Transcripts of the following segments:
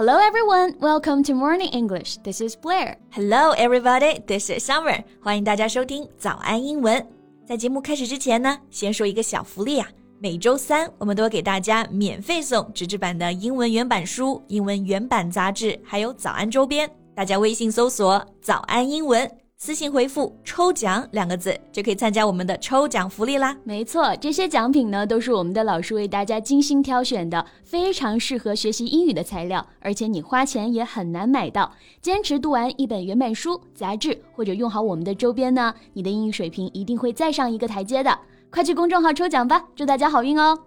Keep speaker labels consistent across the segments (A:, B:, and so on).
A: Hello everyone, welcome to Morning English. This is Blair.
B: Hello everybody, this is Summer. 欢迎大家收听早安英文。在节目开始之前呢，先说一个小福利啊。每周三我们都会给大家免费送纸质版的英文原版书、英文原版杂志，还有早安周边。大家微信搜索“早安英文”。私信回复“抽奖”两个字，就可以参加我们的抽奖福利啦。
A: 没错，这些奖品呢，都是我们的老师为大家精心挑选的，非常适合学习英语的材料，而且你花钱也很难买到。坚持读完一本原版书、杂志，或者用好我们的周边呢，你的英语水平一定会再上一个台阶的。快去公众号抽奖吧，祝大家好运哦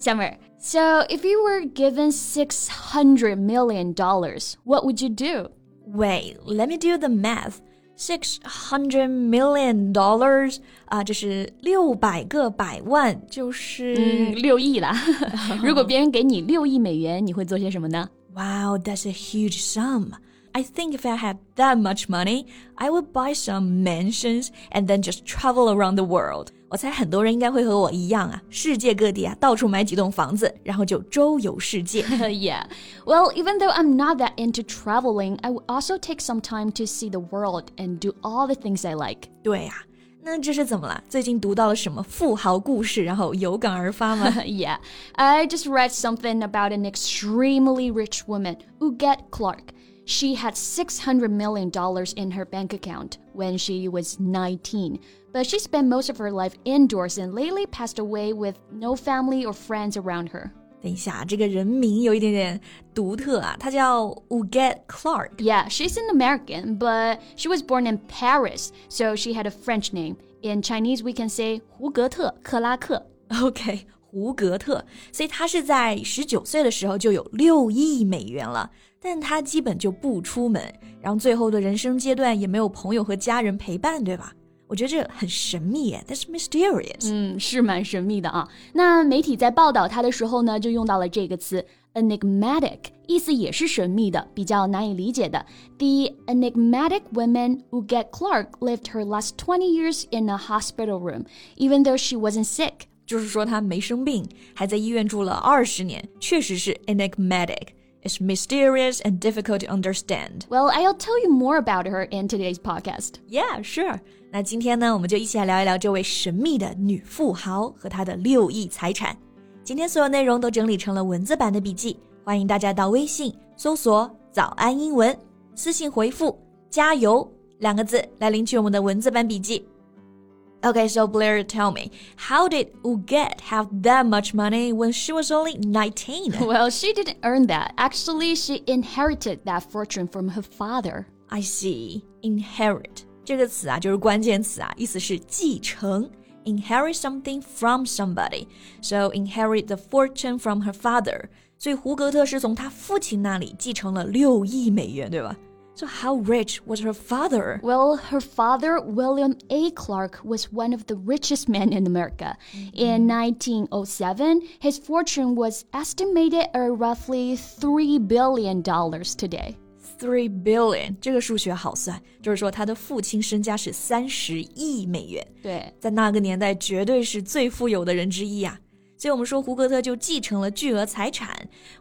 A: ！Summer, so if you were given six hundred million dollars, what would you do?
B: Wait, let me do the math. Six hundred million dollars 啊，这是六百个百万，就是
A: 六亿啦。如果别人给你六亿美元，你会做些什么呢
B: ？Wow, that's a huge sum. I think if I had that much money, I would buy some mansions and then just travel around the world。我猜很多人应该会和我一样啊，世界各地啊，到处买几栋房子，然后就周游世界。
A: yeah, well, even though I'm not that into traveling, I would also take some time to see the world and do all the things I like。
B: 对呀、啊。那这是怎么了？最近读到了什么富豪故事，然后有感而发吗
A: ？Yeah, I just read something about an extremely rich woman, Huguette Clark. She had $600 million in her bank account when she was 19, but she spent most of her life indoors and lately passed away with no family or friends around her.
B: 等一下，这个人名有一点点独特啊，她叫 Uget Clark.
A: Yeah, she's an American, but she was born in Paris, so she had a French name. In Chinese, we can say 胡格特克拉克。
B: OK， 胡格特，所以他是在十九岁的时候就有六亿美元了，但他基本就不出门，然后最后的人生阶段也没有朋友和家人陪伴，对吧？我觉得这很神秘耶，但是 mysterious，
A: 嗯，是蛮神秘的啊。那媒体在报道他的时候呢，就用到了这个词 enigmatic，意思也是神秘的，比较难以理解的。The enigmatic woman Huguette Clark lived her last twenty years in a hospital room, even though she wasn't sick.
B: 就是说她没生病，还在医院住了二十年，确实是 enigmatic。It's mysterious and difficult to understand.
A: Well, I'll tell you more about her in today's podcast.
B: Yeah, sure. 那今天呢，我们就一起来聊一聊这位神秘的女富豪和她的六亿财产。今天所有内容都整理成了文字版的笔记，欢迎大家到微信搜索“早安英文”，私信回复“加油”两个字来领取我们的文字版笔记。Okay, so Blair, tell me, how did Huguette have that much money when she was only 19?
A: Well, she didn't earn that. Actually, she inherited that fortune from her father.
B: I see. Inherit 这个词啊，就是关键词啊，意思是继承。Inherit something from somebody, so inherit the fortune from her father. 所以胡格特是从他父亲那里继承了六亿美元，对吧？？so, how rich was her father?
A: Well, her father, William A. Clark, was one of the richest men in America. Mm-hmm. In 1907, his fortune was estimated at roughly $3 billion today.
B: Three billion，这个数学好算，就是说他的父亲身家是三十亿美元。
A: 对，
B: 在那个年代绝对是最富有的人之一啊。 所以我们说胡格特就继承了巨额财产。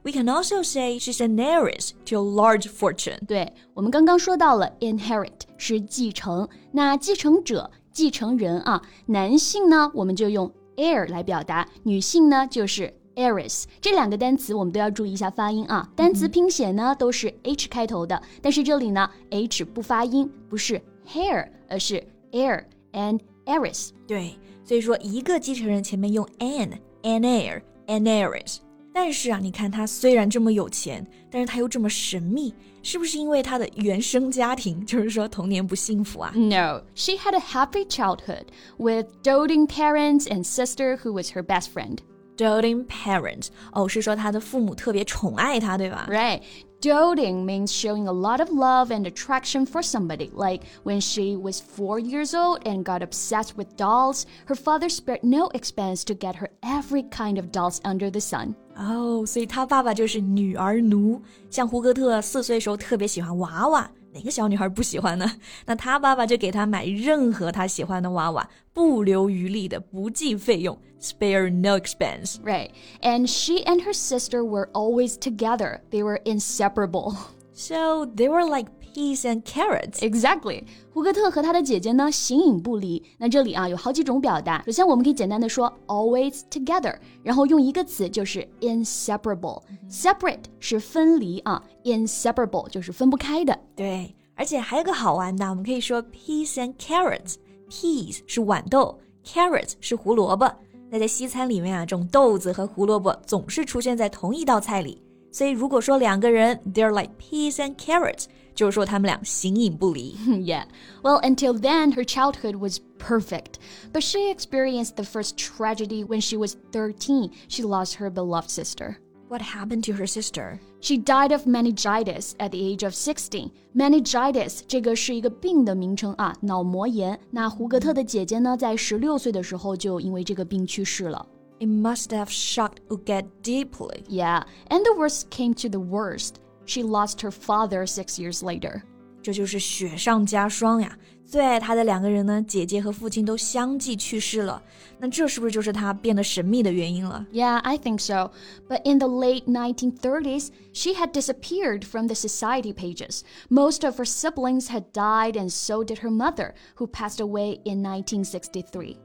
B: We can also say she's an heiress to a large fortune。
A: 对，我们刚刚说到了 inherit 是继承，那继承者、继承人啊，男性呢我们就用 heir 来表达，女性呢就是 heiress。这两个单词我们都要注意一下发音啊。单词拼写呢都是 h 开头的，但是这里呢 h 不发音，不是 hair，而是 heir and heiress。
B: 对，所以说一个继承人前面用 an。an heir, an heiress。但是啊，你看他虽然这么有钱，但是他又这么神秘，是不是因为他的原生家庭，就是说童年不幸福啊？
A: No, she had a happy childhood with doting parents and sister who was her best friend.
B: Doting parents，哦，是说他的父母特别宠爱他，对吧？
A: Right. Doting means showing a lot of love and attraction for somebody. Like when she was four years old and got obsessed with dolls, her father spared no expense to get her every kind of dolls under the sun.
B: 哦，所以他爸爸就是女儿奴。像胡格特四岁时候特别喜欢娃娃， 哪个小女孩不喜欢呢？那她爸爸就给她买任何她喜欢的娃娃，不留余力的，不计费用，spare no expense.
A: Right. And she and her sister were always together. They were inseparable.
B: So they were like peas and carrots.
A: Exactly. 胡格特和他的姐姐呢形影不离。那这里啊有好几种表达。首先我们可以简单的说 always together，然后用一个词就是 inseparable。Separate 是分离啊，inseparable 就是分不开的。
B: 对，而且还有个好玩的，我们可以说 peas and carrots。Peas 是豌豆，carrots 是胡萝卜。那在西餐里面啊，这种豆子和胡萝卜总是出现在同一道菜里。所以如果说两个人 they're like peas and carrots，就是说他们俩形影不离。
A: yeah. Well, until then, her childhood was perfect. But she experienced the first tragedy when she was 13. She lost her beloved sister.
B: What happened to her sister?
A: She died of meningitis at the age of 16. Meningitis 这个是一个病的名称啊，脑膜炎。那胡格特的姐姐呢，在十六岁的时候就因为这个病去世了。
B: it must have shocked Huguette deeply.
A: Yeah, and the worst came to the worst. She lost her father six years later.
B: 这就是雪上加霜呀！最爱她的两个人呢，姐姐和父亲都相继去世了。那这是不是就是她变得神秘的原因了
A: ？Yeah, I think so. But in the late 1930s, she had disappeared from the society pages. Most of her siblings had died, and so did her mother, who passed away in 1963.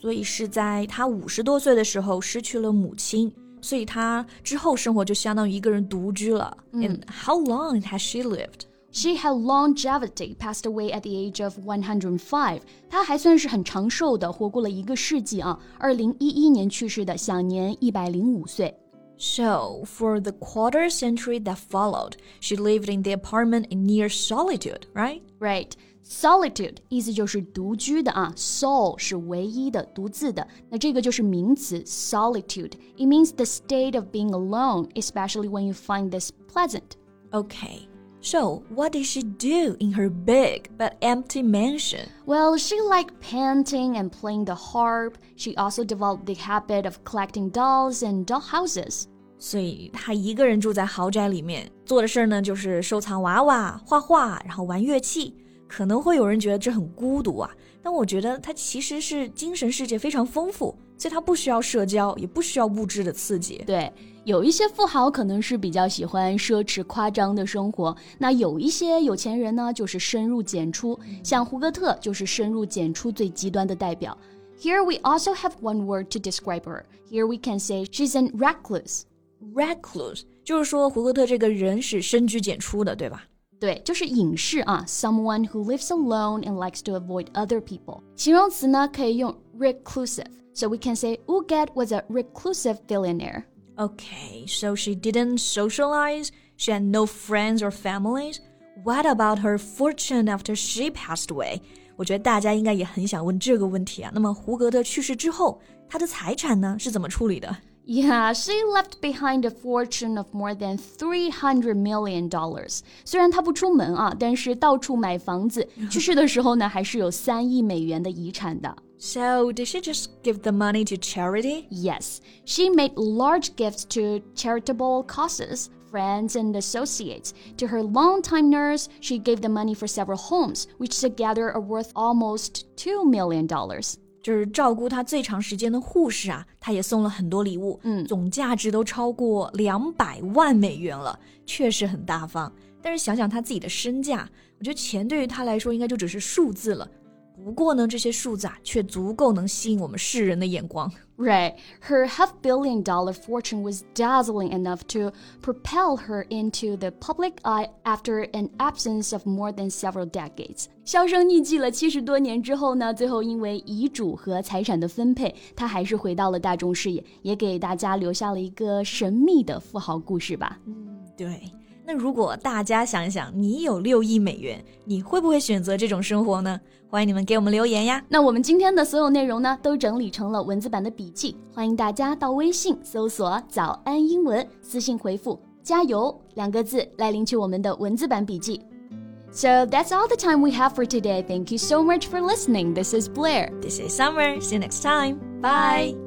B: 所以是在他五十多岁的时候失去了母亲，所以他之后生活就相当于一个人独居了。And how long has she lived?
A: She had longevity, passed away at the age of 105. 她还算是很长寿的，活过了一个世纪啊。二零一一年去世的，享年一百零五岁。
B: So, for the quarter century that followed, she lived in the apartment in near solitude, right?
A: Right. Solitude 意思就是独居的啊，sol 是唯一的、独自的，那这个就是名词 solitude。It means the state of being alone, especially when you find this pleasant.
B: Okay. So, what did she do in her big but empty mansion?
A: Well, she liked painting and playing the harp. She also developed the habit of collecting dolls and doll houses.
B: 所以她一个人住在豪宅里面，做的事儿呢就是收藏娃娃、画画，然后玩乐器。可能会有人觉得这很孤独啊，但我觉得他其实是精神世界非常丰富，所以他不需要社交，也不需要物质的刺激。
A: 对， 有一些富豪可能是比较喜欢奢侈夸张的生活，那有一些有钱人呢，就是深入简出，像胡歌特就是深入简出最极端的代表。Here we also have one word to describe her. Here we can say she's an recluse.
B: Recluse 就是说胡歌特这个人是深居简出的，对吧？
A: 对，就是隐士啊，someone who lives alone and likes to avoid other people。形容词呢可以用 reclusive，so we can say Huguette was a reclusive billionaire。
B: Okay, so she didn't socialize. She had no friends or families. What about her fortune after she passed away? 我觉得大家应该也很想问这个问题啊。那么胡格特去世之后，他的财产呢是怎么处理的
A: ？yeah, she left behind a fortune of more than three hundred million dollars. 虽然她不出门啊，但是到处买房子。去世的时候呢，还是有三亿美元的遗产的。
B: So, did she just give the money to charity?
A: Yes, she made large gifts to charitable causes, friends, and associates. To her longtime nurse, she gave the money for several homes, which together are worth almost $2 million.
B: 就是照顾他最长时间的护士啊，他也送了很多礼物，
A: 嗯，
B: 总价值都超过两百万美元了，确实很大方。但是想想他自己的身价，我觉得钱对于他来说应该就只是数字了。不过呢，这些数字啊，却足够能吸引我们世人的眼光。
A: Right. Her half billion dollar fortune was dazzling enough to propel her into the public eye after an absence of more than several decades. 销声匿迹了七十多年之后呢，最后因为遗嘱和财产的分配，她还是回到了大众视野，也给大家留下了一个神秘的富豪故事吧。
B: 嗯，对。那如果大家想一想，你有六亿美元，你会不会选择这种生活呢？欢迎你们给我们留言呀！
A: 那我们今天的所有内容呢，都整理成了文字版的笔记，欢迎大家到微信搜索“早安英文”，私信回复“加油”两个字来领取我们的文字版笔记。So that's all the time we have for today. Thank you so much for listening. This is Blair.
B: This is Summer. See you next time. Bye.